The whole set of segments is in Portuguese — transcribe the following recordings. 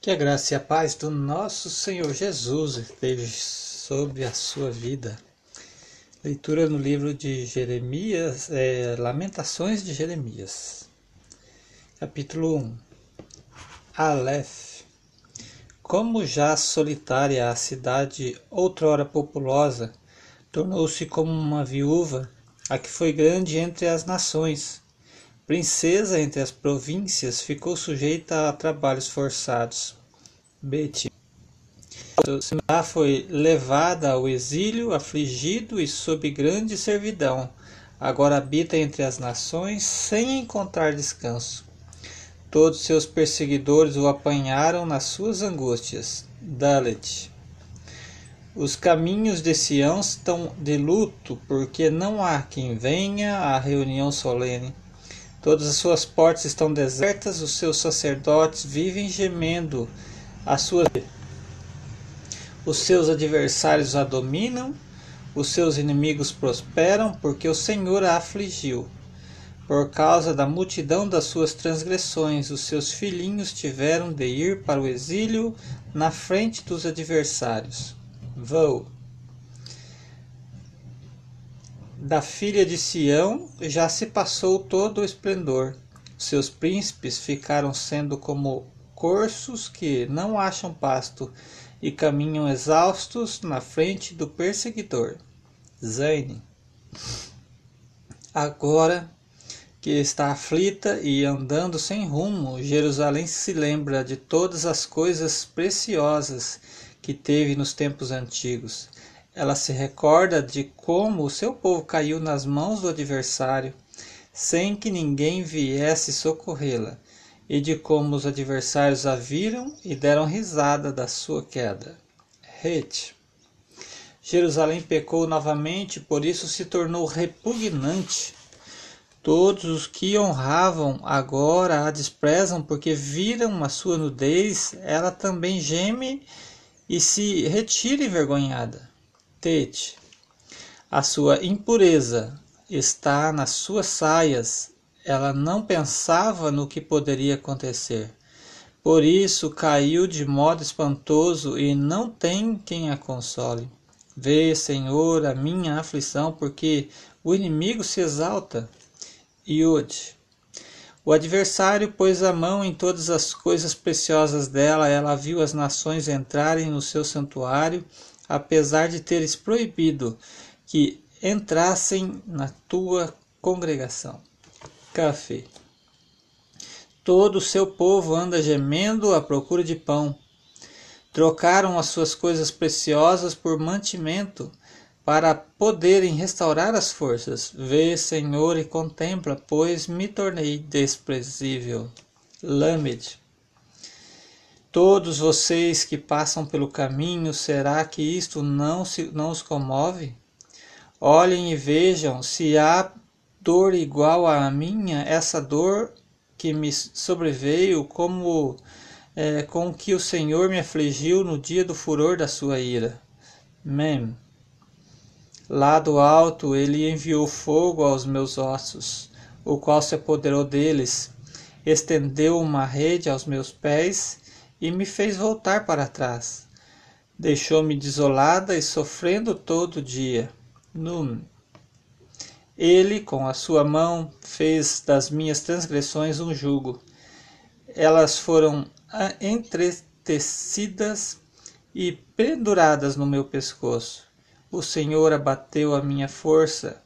Que a graça e a paz do nosso Senhor Jesus esteja sobre a sua vida. Leitura no livro de Jeremias, é, Lamentações de Jeremias, capítulo 1. Aleph. Como já solitária a cidade outrora populosa, tornou-se como uma viúva, a que foi grande entre as nações princesa entre as províncias, ficou sujeita a trabalhos forçados. Betty. Simá foi levada ao exílio, afligido e sob grande servidão. Agora habita entre as nações sem encontrar descanso. Todos seus perseguidores o apanharam nas suas angústias. Dalet. Os caminhos de Sião estão de luto, porque não há quem venha à reunião solene. Todas as suas portas estão desertas, os seus sacerdotes vivem gemendo. As suas os seus adversários a dominam, os seus inimigos prosperam, porque o Senhor a afligiu. Por causa da multidão das suas transgressões, os seus filhinhos tiveram de ir para o exílio na frente dos adversários. Vou da filha de Sião já se passou todo o esplendor. Seus príncipes ficaram sendo como corços que não acham pasto e caminham exaustos na frente do perseguidor. Zaine. Agora que está aflita e andando sem rumo, Jerusalém se lembra de todas as coisas preciosas que teve nos tempos antigos ela se recorda de como o seu povo caiu nas mãos do adversário, sem que ninguém viesse socorrê-la, e de como os adversários a viram e deram risada da sua queda. Het. Jerusalém pecou novamente, por isso se tornou repugnante. Todos os que honravam agora a desprezam porque viram a sua nudez, ela também geme e se retira envergonhada. Tete, a sua impureza está nas suas saias. Ela não pensava no que poderia acontecer. Por isso caiu de modo espantoso e não tem quem a console. Vê, Senhor, a minha aflição, porque o inimigo se exalta. Iud. O adversário pôs a mão em todas as coisas preciosas dela, ela viu as nações entrarem no seu santuário apesar de teres proibido que entrassem na tua congregação. Café. Todo o seu povo anda gemendo à procura de pão. Trocaram as suas coisas preciosas por mantimento, para poderem restaurar as forças. Vê, Senhor, e contempla, pois me tornei desprezível. Lamed. Todos vocês que passam pelo caminho, será que isto não, se, não os comove? Olhem e vejam se há dor igual à minha, essa dor que me sobreveio, como é, com que o Senhor me afligiu no dia do furor da sua ira. Mem. Lá do alto ele enviou fogo aos meus ossos, o qual se apoderou deles, estendeu uma rede aos meus pés e me fez voltar para trás. Deixou-me desolada e sofrendo todo dia. Num. Ele, com a sua mão, fez das minhas transgressões um jugo. Elas foram entretecidas e penduradas no meu pescoço. O Senhor abateu a minha força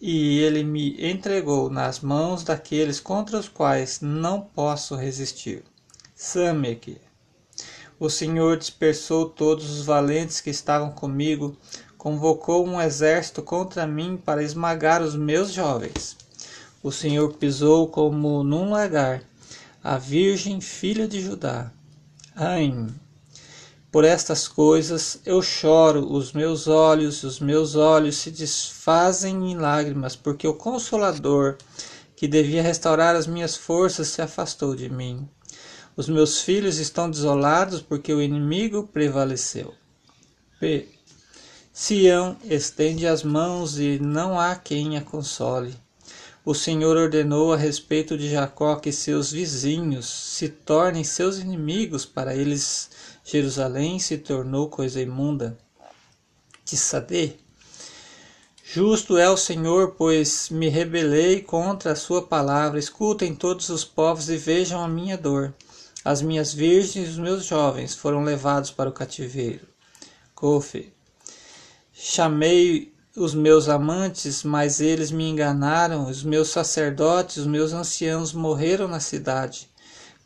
e ele me entregou nas mãos daqueles contra os quais não posso resistir. Samek. O Senhor dispersou todos os valentes que estavam comigo, convocou um exército contra mim para esmagar os meus jovens. O Senhor pisou como num lagar a virgem filha de Judá. Aim. Por estas coisas eu choro, os meus olhos, os meus olhos se desfazem em lágrimas, porque o Consolador, que devia restaurar as minhas forças, se afastou de mim. Os meus filhos estão desolados porque o inimigo prevaleceu. P. Sião estende as mãos e não há quem a console. O Senhor ordenou a respeito de Jacó que seus vizinhos se tornem seus inimigos, para eles Jerusalém se tornou coisa imunda. De Sadê. Justo é o Senhor, pois me rebelei contra a sua palavra. Escutem todos os povos e vejam a minha dor. As minhas virgens e os meus jovens foram levados para o cativeiro. Cofe. Chamei os meus amantes, mas eles me enganaram. Os meus sacerdotes, os meus anciãos morreram na cidade,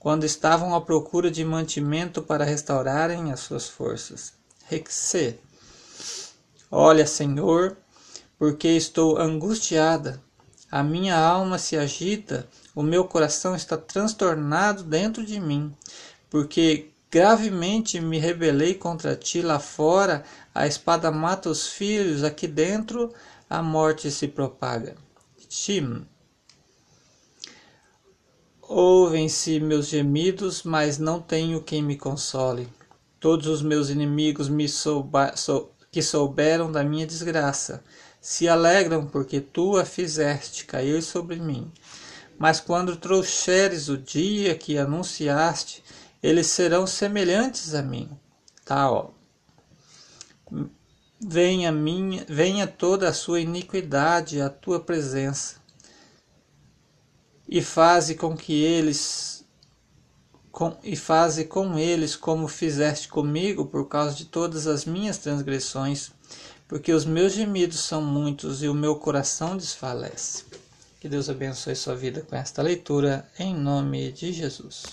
quando estavam à procura de mantimento para restaurarem as suas forças. Rexe. Olha, Senhor, porque estou angustiada. A minha alma se agita o meu coração está transtornado dentro de mim, porque gravemente me rebelei contra ti lá fora, a espada mata os filhos, aqui dentro a morte se propaga. Shim. Ouvem-se meus gemidos, mas não tenho quem me console. Todos os meus inimigos me sou, que souberam da minha desgraça se alegram porque tu a fizeste cair sobre mim. Mas quando trouxeres o dia que anunciaste, eles serão semelhantes a mim. Tá, ó. Venha, minha, venha toda a sua iniquidade à tua presença, e faze com que eles com, e faze com eles como fizeste comigo por causa de todas as minhas transgressões, porque os meus gemidos são muitos e o meu coração desfalece. Que Deus abençoe sua vida com esta leitura, em nome de Jesus.